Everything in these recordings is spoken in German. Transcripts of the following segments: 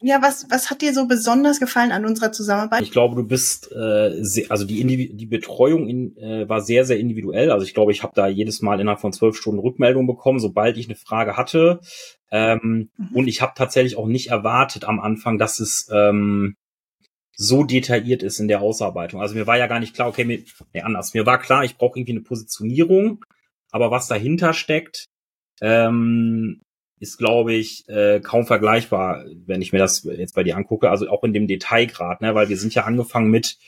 ja, was, was hat dir so besonders gefallen an unserer Zusammenarbeit? Ich glaube, du bist, äh, sehr, also die, Indiv die Betreuung in, äh, war sehr, sehr individuell. Also ich glaube, ich habe da jedes Mal innerhalb von zwölf Stunden Rückmeldung bekommen, sobald ich eine Frage hatte. Ähm, mhm. Und ich habe tatsächlich auch nicht erwartet am Anfang, dass es ähm, so detailliert ist in der Ausarbeitung. Also mir war ja gar nicht klar, okay, mir, nee, anders. Mir war klar, ich brauche irgendwie eine Positionierung, aber was dahinter steckt, ähm, ist, glaube ich, äh, kaum vergleichbar, wenn ich mir das jetzt bei dir angucke. Also auch in dem Detailgrad, ne? weil wir sind ja angefangen mit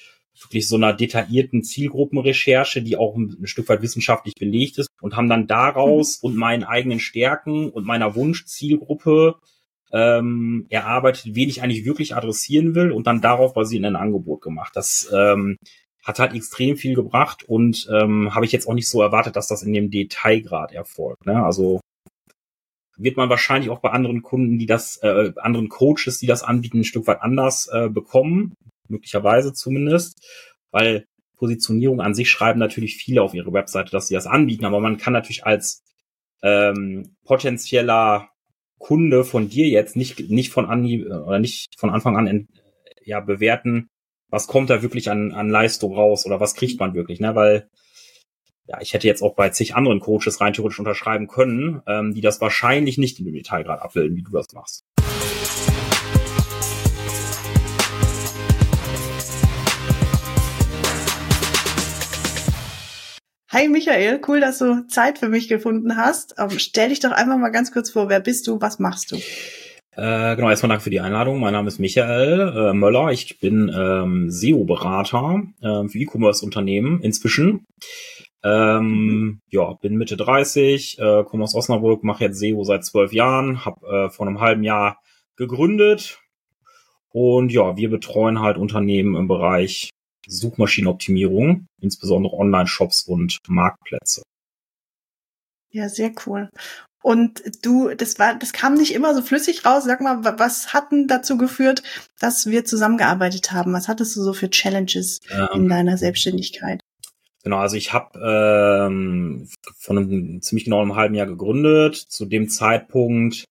wirklich so einer detaillierten Zielgruppenrecherche, die auch ein, ein Stück weit wissenschaftlich belegt ist und haben dann daraus mhm. und meinen eigenen Stärken und meiner Wunschzielgruppe ähm, erarbeitet, wen ich eigentlich wirklich adressieren will und dann darauf basierend ein Angebot gemacht. Das ähm, hat halt extrem viel gebracht und ähm, habe ich jetzt auch nicht so erwartet, dass das in dem Detailgrad erfolgt. Ne? Also wird man wahrscheinlich auch bei anderen Kunden, die das, äh, anderen Coaches, die das anbieten, ein Stück weit anders äh, bekommen, möglicherweise zumindest, weil Positionierung an sich schreiben natürlich viele auf ihre Webseite, dass sie das anbieten, aber man kann natürlich als ähm, potenzieller Kunde von dir jetzt nicht nicht von an oder nicht von Anfang an ja bewerten, was kommt da wirklich an an Leistung raus oder was kriegt man wirklich, ne? Weil ja, ich hätte jetzt auch bei zig anderen Coaches rein theoretisch unterschreiben können, ähm, die das wahrscheinlich nicht in dem Detail gerade abbilden, wie du das machst. Hi Michael, cool, dass du Zeit für mich gefunden hast. Ähm, stell dich doch einfach mal ganz kurz vor, wer bist du, was machst du? Äh, genau, erstmal danke für die Einladung. Mein Name ist Michael äh, Möller. Ich bin ähm, SEO-Berater äh, für E-Commerce-Unternehmen inzwischen. Ähm, ja, bin Mitte 30, äh, komme aus Osnabrück, mache jetzt SEO seit zwölf Jahren, habe äh, vor einem halben Jahr gegründet und ja, wir betreuen halt Unternehmen im Bereich Suchmaschinenoptimierung, insbesondere Online-Shops und Marktplätze. Ja, sehr cool. Und du, das war, das kam nicht immer so flüssig raus. Sag mal, was hat denn dazu geführt, dass wir zusammengearbeitet haben? Was hattest du so für Challenges ähm, in deiner Selbstständigkeit? Genau, also ich habe ähm, von einem ziemlich genau einem halben Jahr gegründet. Zu dem Zeitpunkt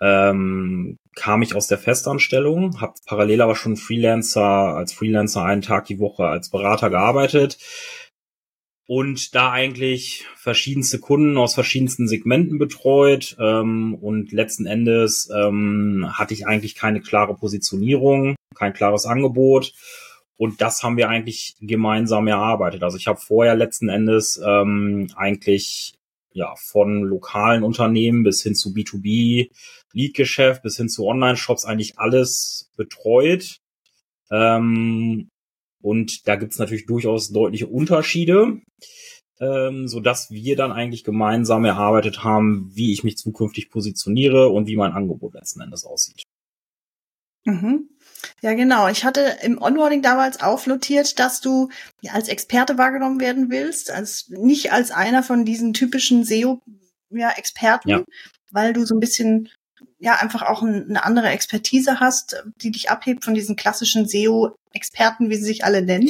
ähm, kam ich aus der Festanstellung, habe parallel aber schon Freelancer als Freelancer einen Tag die Woche als Berater gearbeitet und da eigentlich verschiedenste Kunden aus verschiedensten Segmenten betreut ähm, und letzten Endes ähm, hatte ich eigentlich keine klare Positionierung, kein klares Angebot und das haben wir eigentlich gemeinsam erarbeitet. Also ich habe vorher letzten Endes ähm, eigentlich ja von lokalen Unternehmen bis hin zu B2B, Lead-Geschäft bis hin zu Online-Shops eigentlich alles betreut. Ähm, und da gibt's natürlich durchaus deutliche Unterschiede, ähm, so dass wir dann eigentlich gemeinsam erarbeitet haben, wie ich mich zukünftig positioniere und wie mein Angebot letzten Endes aussieht. Mhm. Ja, genau. Ich hatte im Onboarding damals auch notiert, dass du ja, als Experte wahrgenommen werden willst, als nicht als einer von diesen typischen SEO-Experten, ja, weil du so ein bisschen ja einfach auch eine andere Expertise hast, die dich abhebt von diesen klassischen SEO-Experten, wie sie sich alle nennen.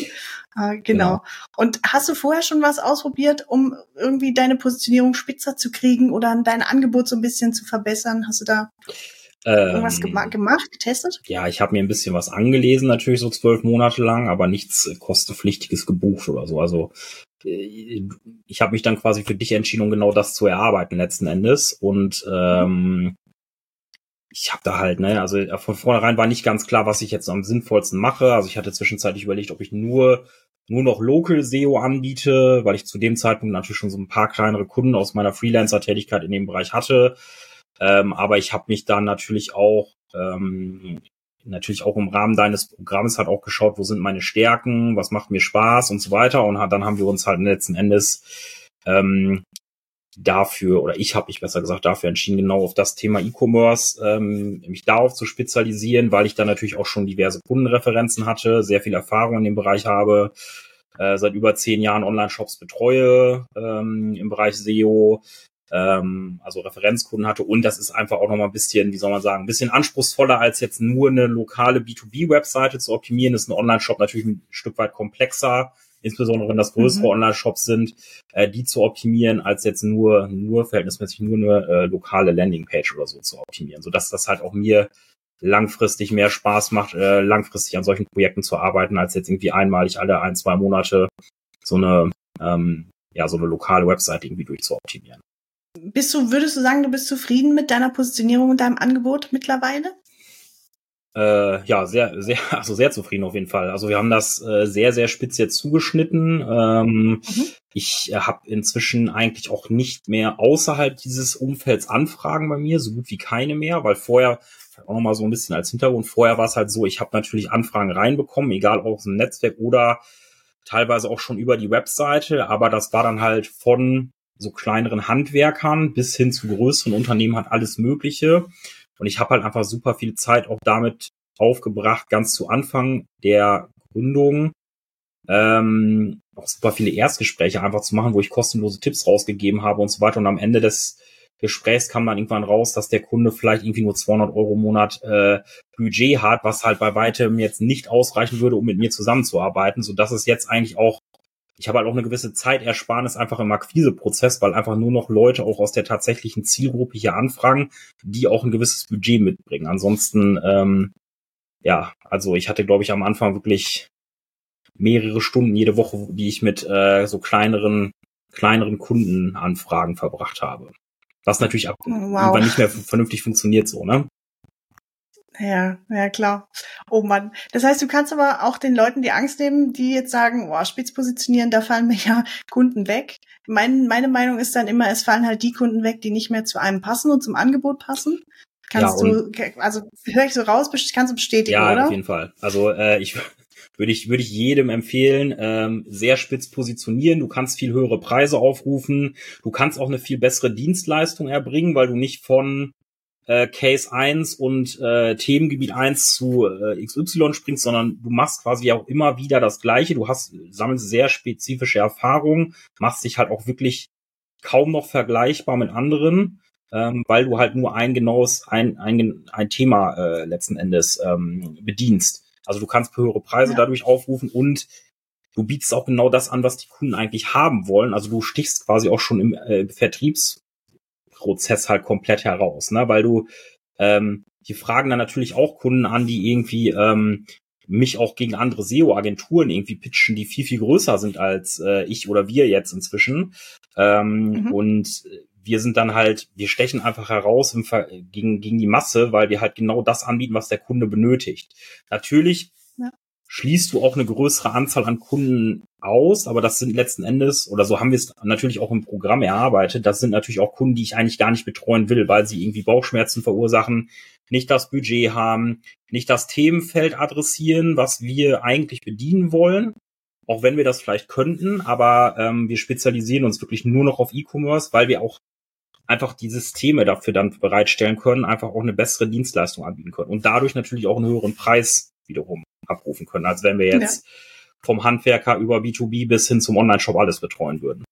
Äh, genau. genau. Und hast du vorher schon was ausprobiert, um irgendwie deine Positionierung spitzer zu kriegen oder dein Angebot so ein bisschen zu verbessern? Hast du da Irgendwas ähm, gemacht, getestet? Ja, ich habe mir ein bisschen was angelesen, natürlich so zwölf Monate lang, aber nichts äh, kostepflichtiges gebucht oder so. Also äh, ich habe mich dann quasi für dich entschieden, um genau das zu erarbeiten letzten Endes. Und ähm, ich habe da halt, ne, also äh, von vornherein war nicht ganz klar, was ich jetzt am sinnvollsten mache. Also ich hatte zwischenzeitlich überlegt, ob ich nur nur noch Local SEO anbiete, weil ich zu dem Zeitpunkt natürlich schon so ein paar kleinere Kunden aus meiner Freelancer-Tätigkeit in dem Bereich hatte. Ähm, aber ich habe mich dann natürlich auch ähm, natürlich auch im Rahmen deines Programms hat auch geschaut, wo sind meine Stärken, was macht mir Spaß und so weiter. Und dann haben wir uns halt letzten Endes ähm, dafür, oder ich habe mich besser gesagt dafür entschieden, genau auf das Thema E-Commerce ähm, mich darauf zu spezialisieren, weil ich da natürlich auch schon diverse Kundenreferenzen hatte, sehr viel Erfahrung in dem Bereich habe, äh, seit über zehn Jahren Online-Shops betreue ähm, im Bereich SEO, ähm, also Referenzkunden hatte. Und das ist einfach auch nochmal ein bisschen, wie soll man sagen, ein bisschen anspruchsvoller als jetzt nur eine lokale B2B-Webseite zu optimieren. Das ist ein Online-Shop natürlich ein Stück weit komplexer, insbesondere wenn das größere mhm. Online-Shops sind, äh, die zu optimieren, als jetzt nur, nur verhältnismäßig nur eine äh, lokale Landingpage oder so zu optimieren. Sodass das halt auch mir langfristig mehr Spaß macht, äh, langfristig an solchen Projekten zu arbeiten, als jetzt irgendwie einmalig alle ein, zwei Monate so eine, ähm, ja, so eine lokale Website irgendwie durchzuoptimieren. Bist du, würdest du sagen, du bist zufrieden mit deiner Positionierung und deinem Angebot mittlerweile? Äh, ja, sehr, sehr, also sehr zufrieden auf jeden Fall. Also wir haben das äh, sehr, sehr spitz jetzt zugeschnitten. Ähm, mhm. Ich äh, habe inzwischen eigentlich auch nicht mehr außerhalb dieses Umfelds Anfragen bei mir, so gut wie keine mehr, weil vorher auch noch mal so ein bisschen als Hintergrund. Vorher war es halt so, ich habe natürlich Anfragen reinbekommen, egal ob aus dem Netzwerk oder teilweise auch schon über die Webseite, aber das war dann halt von so kleineren Handwerkern bis hin zu größeren Unternehmen hat alles Mögliche. Und ich habe halt einfach super viel Zeit auch damit aufgebracht, ganz zu Anfang der Gründung, ähm, auch super viele Erstgespräche einfach zu machen, wo ich kostenlose Tipps rausgegeben habe und so weiter. Und am Ende des Gesprächs kam dann irgendwann raus, dass der Kunde vielleicht irgendwie nur 200 Euro im Monat äh, Budget hat, was halt bei weitem jetzt nicht ausreichen würde, um mit mir zusammenzuarbeiten, so dass es jetzt eigentlich auch ich habe halt auch eine gewisse Zeitersparnis einfach im Akquiseprozess, weil einfach nur noch Leute auch aus der tatsächlichen Zielgruppe hier anfragen, die auch ein gewisses Budget mitbringen. Ansonsten, ähm, ja, also ich hatte, glaube ich, am Anfang wirklich mehrere Stunden jede Woche, die ich mit äh, so kleineren, kleineren Kundenanfragen verbracht habe. Was natürlich ab wow. nicht mehr vernünftig funktioniert so, ne? Ja, ja, klar. Oh Mann. Das heißt, du kannst aber auch den Leuten die Angst nehmen, die jetzt sagen, oh, spitz positionieren, da fallen mir ja Kunden weg. Mein, meine Meinung ist dann immer, es fallen halt die Kunden weg, die nicht mehr zu einem passen und zum Angebot passen. Kannst ja, du, also höre ich so raus, kannst du bestätigen, ja, oder? Ja, auf jeden Fall. Also äh, ich würde ich, würde ich jedem empfehlen, ähm, sehr spitz positionieren. Du kannst viel höhere Preise aufrufen. Du kannst auch eine viel bessere Dienstleistung erbringen, weil du nicht von äh, Case 1 und äh, Themengebiet 1 zu äh, XY springst, sondern du machst quasi auch immer wieder das Gleiche. Du hast, sammelst sehr spezifische Erfahrungen, machst dich halt auch wirklich kaum noch vergleichbar mit anderen, ähm, weil du halt nur ein genaues, ein, ein, ein Thema äh, letzten Endes ähm, bedienst. Also du kannst höhere Preise ja. dadurch aufrufen und du bietest auch genau das an, was die Kunden eigentlich haben wollen. Also du stichst quasi auch schon im äh, Vertriebs Prozess halt komplett heraus, ne? Weil du, ähm, die fragen dann natürlich auch Kunden an, die irgendwie ähm, mich auch gegen andere SEO-Agenturen irgendwie pitchen, die viel, viel größer sind als äh, ich oder wir jetzt inzwischen. Ähm, mhm. Und wir sind dann halt, wir stechen einfach heraus im Ver gegen, gegen die Masse, weil wir halt genau das anbieten, was der Kunde benötigt. Natürlich schließt du auch eine größere Anzahl an Kunden aus, aber das sind letzten Endes, oder so haben wir es natürlich auch im Programm erarbeitet, das sind natürlich auch Kunden, die ich eigentlich gar nicht betreuen will, weil sie irgendwie Bauchschmerzen verursachen, nicht das Budget haben, nicht das Themenfeld adressieren, was wir eigentlich bedienen wollen, auch wenn wir das vielleicht könnten, aber ähm, wir spezialisieren uns wirklich nur noch auf E-Commerce, weil wir auch einfach die Systeme dafür dann bereitstellen können, einfach auch eine bessere Dienstleistung anbieten können und dadurch natürlich auch einen höheren Preis wiederum abrufen können, als wenn wir jetzt ja. vom Handwerker über B2B bis hin zum Online-Shop alles betreuen würden.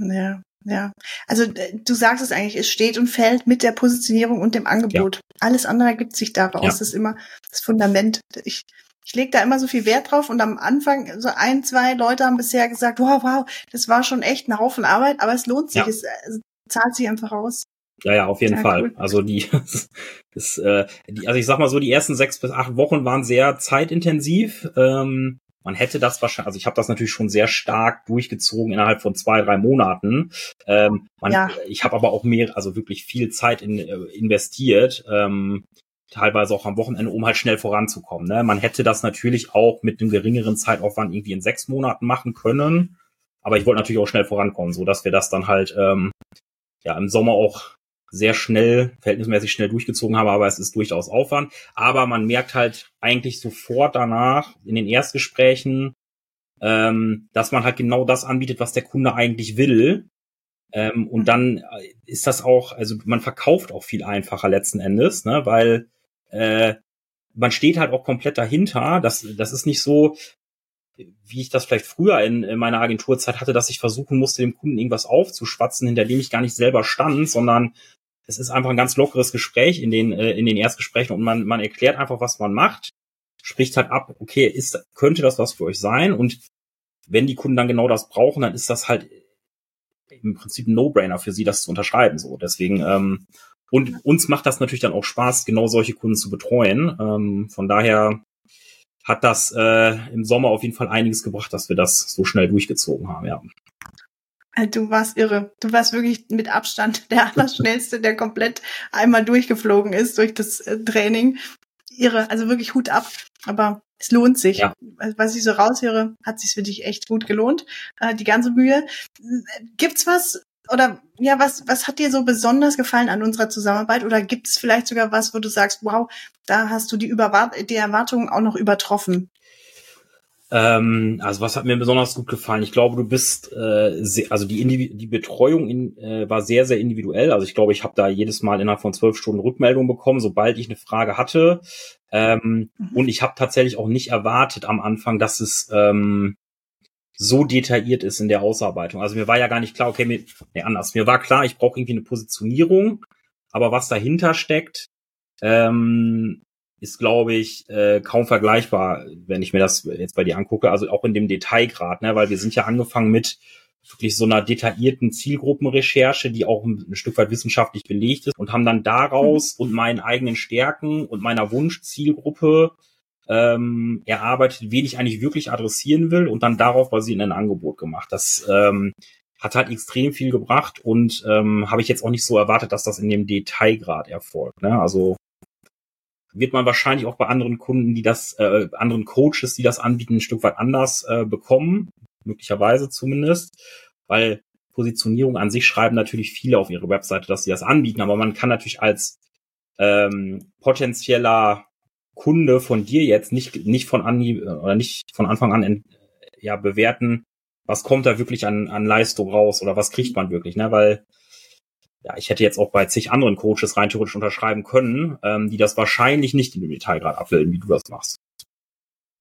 Ja, ja. Also du sagst es eigentlich, es steht und fällt mit der Positionierung und dem Angebot. Ja. Alles andere ergibt sich daraus. Ja. Das ist immer das Fundament. Ich, ich lege da immer so viel Wert drauf und am Anfang so ein, zwei Leute haben bisher gesagt, wow, wow, das war schon echt ein Haufen Arbeit, aber es lohnt sich, ja. es, es zahlt sich einfach aus. Ja, ja, auf jeden ja, Fall. Cool. Also die, das, äh, die, also ich sag mal so, die ersten sechs bis acht Wochen waren sehr zeitintensiv. Ähm, man hätte das wahrscheinlich, also ich habe das natürlich schon sehr stark durchgezogen innerhalb von zwei, drei Monaten. Ähm, man, ja. Ich habe aber auch mehr, also wirklich viel Zeit in, äh, investiert, ähm, teilweise auch am Wochenende, um halt schnell voranzukommen. Ne? Man hätte das natürlich auch mit einem geringeren Zeitaufwand irgendwie in sechs Monaten machen können. Aber ich wollte natürlich auch schnell vorankommen, so dass wir das dann halt ähm, ja im Sommer auch sehr schnell, verhältnismäßig schnell durchgezogen habe, aber es ist durchaus Aufwand. Aber man merkt halt eigentlich sofort danach in den Erstgesprächen, ähm, dass man halt genau das anbietet, was der Kunde eigentlich will. Ähm, und dann äh, ist das auch, also man verkauft auch viel einfacher letzten Endes, ne, weil äh, man steht halt auch komplett dahinter. Das, das ist nicht so, wie ich das vielleicht früher in, in meiner Agenturzeit hatte, dass ich versuchen musste, dem Kunden irgendwas aufzuschwatzen, hinter dem ich gar nicht selber stand, sondern es ist einfach ein ganz lockeres Gespräch in den, äh, in den Erstgesprächen und man, man erklärt einfach, was man macht, spricht halt ab, okay, ist, könnte das was für euch sein? Und wenn die Kunden dann genau das brauchen, dann ist das halt im Prinzip ein No-Brainer für sie, das zu unterschreiben. So, deswegen ähm, Und uns macht das natürlich dann auch Spaß, genau solche Kunden zu betreuen. Ähm, von daher hat das äh, im Sommer auf jeden Fall einiges gebracht, dass wir das so schnell durchgezogen haben, ja. Äh, du warst irre. Du warst wirklich mit Abstand der Allerschnellste, der komplett einmal durchgeflogen ist durch das äh, Training. Irre, also wirklich Hut ab. Aber es lohnt sich. Ja. Was ich so raushöre, hat sich für dich echt gut gelohnt. Äh, die ganze Mühe. Gibt's was, oder ja, was, was hat dir so besonders gefallen an unserer Zusammenarbeit? Oder gibt es vielleicht sogar was, wo du sagst, wow, da hast du die, Überwart die Erwartungen auch noch übertroffen? Ähm, also was hat mir besonders gut gefallen? Ich glaube, du bist, äh, sehr, also die, Indiv die Betreuung in, äh, war sehr, sehr individuell. Also ich glaube, ich habe da jedes Mal innerhalb von zwölf Stunden Rückmeldung bekommen, sobald ich eine Frage hatte. Ähm, mhm. Und ich habe tatsächlich auch nicht erwartet am Anfang, dass es ähm, so detailliert ist in der Ausarbeitung. Also mir war ja gar nicht klar, okay, mir, nee, anders. Mir war klar, ich brauche irgendwie eine Positionierung, aber was dahinter steckt, ähm, ist, glaube ich, äh, kaum vergleichbar, wenn ich mir das jetzt bei dir angucke. Also auch in dem Detailgrad, ne? weil wir sind ja angefangen mit wirklich so einer detaillierten Zielgruppenrecherche, die auch ein, Stück weit wissenschaftlich belegt ist und haben dann daraus mhm. und meinen eigenen Stärken und meiner Wunschzielgruppe ähm, erarbeitet, wen ich eigentlich wirklich adressieren will und dann darauf basierend ein Angebot gemacht. Das ähm, hat halt extrem viel gebracht und ähm, habe ich jetzt auch nicht so erwartet, dass das in dem Detailgrad erfolgt. Ne? Also wird man wahrscheinlich auch bei anderen Kunden, die das, äh, anderen Coaches, die das anbieten, ein Stück weit anders äh, bekommen, möglicherweise zumindest, weil Positionierung an sich schreiben natürlich viele auf ihre Webseite, dass sie das anbieten, aber man kann natürlich als ähm, potenzieller Kunde von dir jetzt nicht, nicht von an, oder nicht von Anfang an in, ja, bewerten, was kommt da wirklich an, an Leistung raus oder was kriegt man wirklich, ne? Weil ja, ich hätte jetzt auch bei zig anderen Coaches rein theoretisch unterschreiben können, ähm, die das wahrscheinlich nicht in dem Detailgrad abbilden, wie du das machst.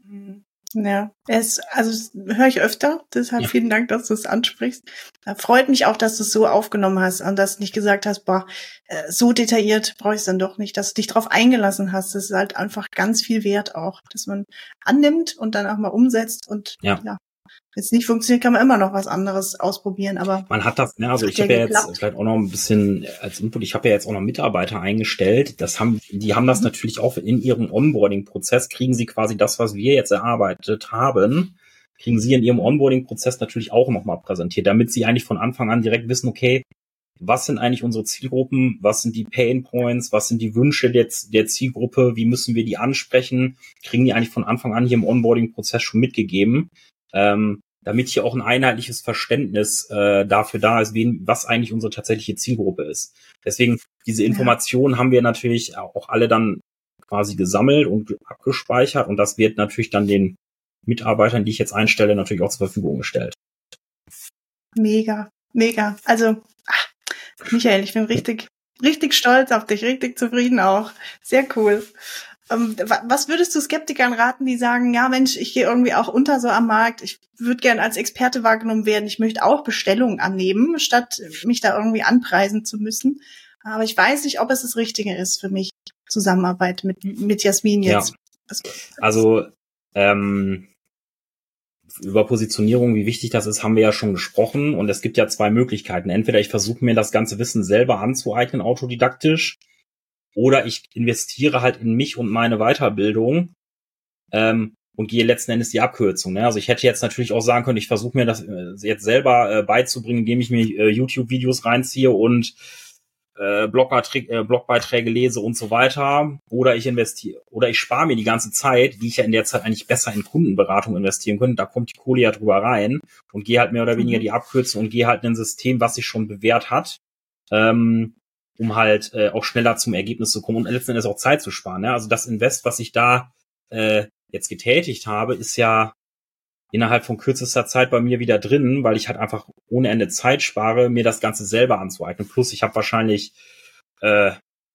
Mhm. Ja, es, also höre ich öfter. Deshalb ja. vielen Dank, dass du es ansprichst. Da freut mich auch, dass du es so aufgenommen hast und dass du nicht gesagt hast, boah, äh, so detailliert brauche ich es dann doch nicht, dass du dich darauf eingelassen hast. Das ist halt einfach ganz viel wert auch, dass man annimmt und dann auch mal umsetzt und ja, ja jetzt nicht funktioniert, kann man immer noch was anderes ausprobieren, aber. Man hat das, ne, also ich habe ja jetzt vielleicht auch noch ein bisschen als Input, ich habe ja jetzt auch noch Mitarbeiter eingestellt. Das haben, die haben das mhm. natürlich auch in ihrem Onboarding-Prozess, kriegen sie quasi das, was wir jetzt erarbeitet haben, kriegen sie in ihrem Onboarding-Prozess natürlich auch nochmal präsentiert, damit sie eigentlich von Anfang an direkt wissen, okay, was sind eigentlich unsere Zielgruppen, was sind die Pain Points, was sind die Wünsche der, der Zielgruppe, wie müssen wir die ansprechen, kriegen die eigentlich von Anfang an hier im Onboarding-Prozess schon mitgegeben, ähm, damit hier auch ein einheitliches Verständnis äh, dafür da ist, wen, was eigentlich unsere tatsächliche Zielgruppe ist. Deswegen, diese Informationen ja. haben wir natürlich auch alle dann quasi gesammelt und abgespeichert und das wird natürlich dann den Mitarbeitern, die ich jetzt einstelle, natürlich auch zur Verfügung gestellt. Mega, mega. Also, ach, Michael, ich bin richtig, richtig stolz auf dich, richtig zufrieden auch. Sehr cool. Ähm, was würdest du Skeptikern raten, die sagen, ja Mensch, ich gehe irgendwie auch unter so am Markt, ich würde gern als Experte wahrgenommen werden, ich möchte auch Bestellungen annehmen, statt mich da irgendwie anpreisen zu müssen. Aber ich weiß nicht, ob es das Richtige ist für mich, Zusammenarbeit mit, mit Jasmin jetzt. Ja. Also ähm, über Positionierung, wie wichtig das ist, haben wir ja schon gesprochen. Und es gibt ja zwei Möglichkeiten. Entweder ich versuche mir das ganze Wissen selber anzueignen, autodidaktisch, oder ich investiere halt in mich und meine Weiterbildung ähm, und gehe letzten Endes die Abkürzung. Ne? Also ich hätte jetzt natürlich auch sagen können, ich versuche mir das äh, jetzt selber äh, beizubringen, indem ich mir äh, YouTube-Videos reinziehe und äh, Blogbeiträge, äh, Blogbeiträge lese und so weiter. Oder ich investiere, oder ich spare mir die ganze Zeit, die ich ja in der Zeit eigentlich besser in Kundenberatung investieren könnte. Da kommt die Kohle ja drüber rein und gehe halt mehr oder weniger mhm. die Abkürzung und gehe halt in ein System, was sich schon bewährt hat. Ähm, um halt äh, auch schneller zum Ergebnis zu kommen und letzten Endes auch Zeit zu sparen. Ne? Also das Invest, was ich da äh, jetzt getätigt habe, ist ja innerhalb von kürzester Zeit bei mir wieder drin, weil ich halt einfach ohne Ende Zeit spare, mir das Ganze selber anzueignen. Plus ich habe wahrscheinlich äh,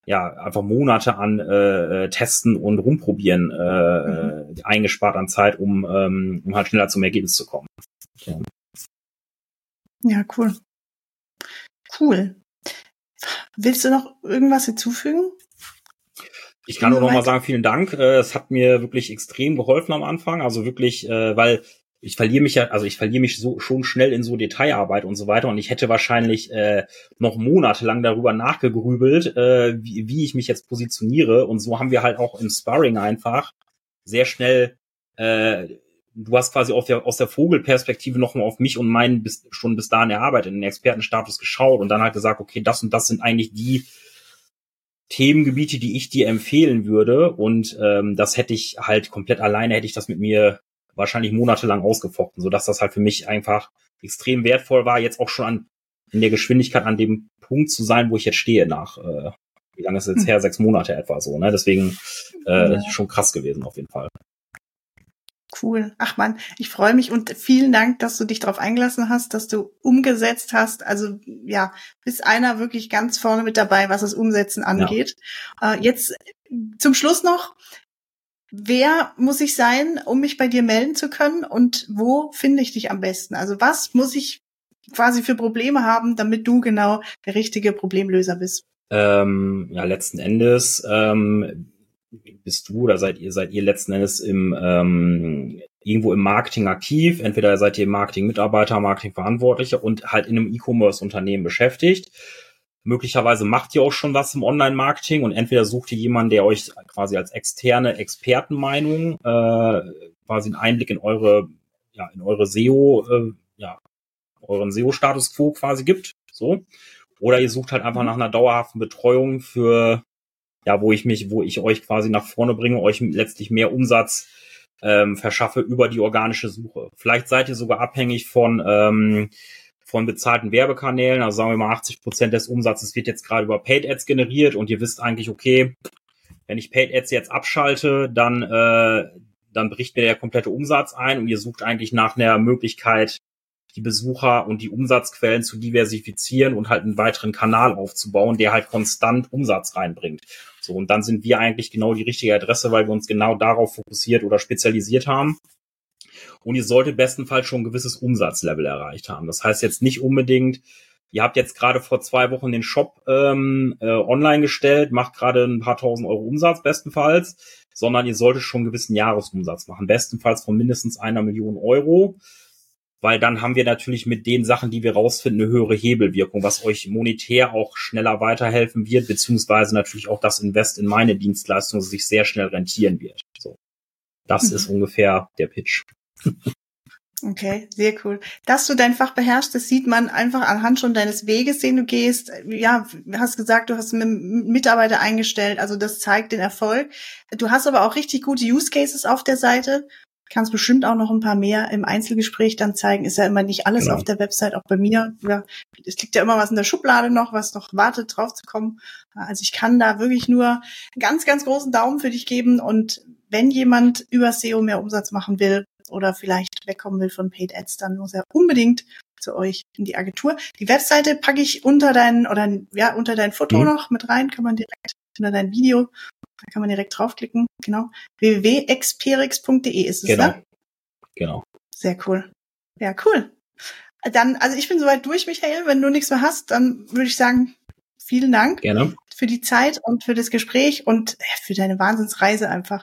ja einfach Monate an äh, äh Testen und Rumprobieren äh, mhm. eingespart an Zeit, um, ähm, um halt schneller zum Ergebnis zu kommen. Ja, ja cool. Cool. Willst du noch irgendwas hinzufügen? Ich kann nur noch mal sagen, vielen Dank. Äh, es hat mir wirklich extrem geholfen am Anfang. Also wirklich, äh, weil ich verliere mich ja, also ich verliere mich so schon schnell in so Detailarbeit und so weiter und ich hätte wahrscheinlich äh, noch monatelang darüber nachgegrübelt, äh, wie, wie ich mich jetzt positioniere und so haben wir halt auch im Sparring einfach sehr schnell äh, du hast quasi aus der, aus der Vogelperspektive nochmal auf mich und meinen bis, schon bis dahin erarbeiteten Expertenstatus geschaut und dann halt gesagt, okay, das und das sind eigentlich die Themengebiete, die ich dir empfehlen würde. Und ähm, das hätte ich halt komplett alleine, hätte ich das mit mir wahrscheinlich monatelang ausgefochten, sodass das halt für mich einfach extrem wertvoll war, jetzt auch schon an in der Geschwindigkeit an dem Punkt zu sein, wo ich jetzt stehe nach, äh, wie lange ist es jetzt her? Sechs Monate etwa so, ne? Deswegen äh, schon krass gewesen auf jeden Fall. Cool. Ach man, ich freue mich und vielen Dank, dass du dich darauf eingelassen hast, dass du umgesetzt hast. Also ja, bist einer wirklich ganz vorne mit dabei, was das Umsetzen angeht. Ja. Äh, jetzt zum Schluss noch, wer muss ich sein, um mich bei dir melden zu können und wo finde ich dich am besten? Also was muss ich quasi für Probleme haben, damit du genau der richtige Problemlöser bist? Ähm, ja, letzten Endes ähm, bist du oder seid ihr seid ihr letzten Endes im ähm, irgendwo im Marketing aktiv? Entweder seid ihr Marketing-Mitarbeiter, Marketing-Verantwortlicher und halt in einem E-Commerce-Unternehmen beschäftigt Möglicherweise macht ihr auch schon was im Online-Marketing und entweder sucht ihr jemanden, der euch quasi als externe Expertenmeinung äh, quasi einen Einblick in eure, ja, in eure SEO, äh, ja, euren SEO-Status quo quasi gibt. So. Oder ihr sucht halt einfach nach einer dauerhaften Betreuung für, ja, wo ich mich, wo ich euch quasi nach vorne bringe, euch letztlich mehr Umsatz ähm, verschaffe über die organische Suche. Vielleicht seid ihr sogar abhängig von ähm, von bezahlten Werbekanälen, also sagen wir mal 80 Prozent des Umsatzes wird jetzt gerade über Paid Ads generiert und ihr wisst eigentlich, okay, wenn ich Paid Ads jetzt abschalte, dann, äh, dann bricht mir der komplette Umsatz ein und ihr sucht eigentlich nach einer Möglichkeit, die Besucher und die Umsatzquellen zu diversifizieren und halt einen weiteren Kanal aufzubauen, der halt konstant Umsatz reinbringt. So, und dann sind wir eigentlich genau die richtige Adresse, weil wir uns genau darauf fokussiert oder spezialisiert haben. Und ihr solltet bestenfalls schon ein gewisses Umsatzlevel erreicht haben. Das heißt jetzt nicht unbedingt, ihr habt jetzt gerade vor zwei Wochen den Shop ähm, äh, online gestellt, macht gerade ein paar tausend Euro Umsatz bestenfalls, sondern ihr solltet schon einen gewissen Jahresumsatz machen, bestenfalls von mindestens einer Million Euro weil dann haben wir natürlich mit den Sachen, die wir rausfinden, eine höhere Hebelwirkung, was euch monetär auch schneller weiterhelfen wird, beziehungsweise natürlich auch das Invest in meine Dienstleistung sich sehr schnell rentieren wird. So. Das mhm. ist ungefähr der Pitch. Okay, sehr cool. Dass du dein Fach beherrschst, das sieht man einfach anhand schon deines Weges, den du gehst. Ja, hast gesagt, du hast Mitarbeiter eingestellt, also das zeigt den Erfolg. Du hast aber auch richtig gute Use Cases auf der Seite. Kannst bestimmt auch noch ein paar mehr im Einzelgespräch dann zeigen. Ist ja immer nicht alles genau. auf der Website, auch bei mir. Ja, es liegt ja immer was in der Schublade noch, was noch wartet, drauf zu kommen. Also ich kann da wirklich nur ganz, ganz großen Daumen für dich geben und wenn jemand über SEO mehr Umsatz machen will oder vielleicht wegkommen will von Paid Ads, dann muss er unbedingt zu euch in die Agentur. Die Webseite packe ich unter dein oder ja unter dein Foto mhm. noch mit rein, kann man direkt unter dein Video, da kann man direkt draufklicken. Genau www.experix.de ist es, genau. ne? Genau. Sehr cool. Ja, cool. Dann, also ich bin soweit durch, Michael. Wenn du nichts mehr hast, dann würde ich sagen, vielen Dank Gerne. für die Zeit und für das Gespräch und für deine Wahnsinnsreise einfach.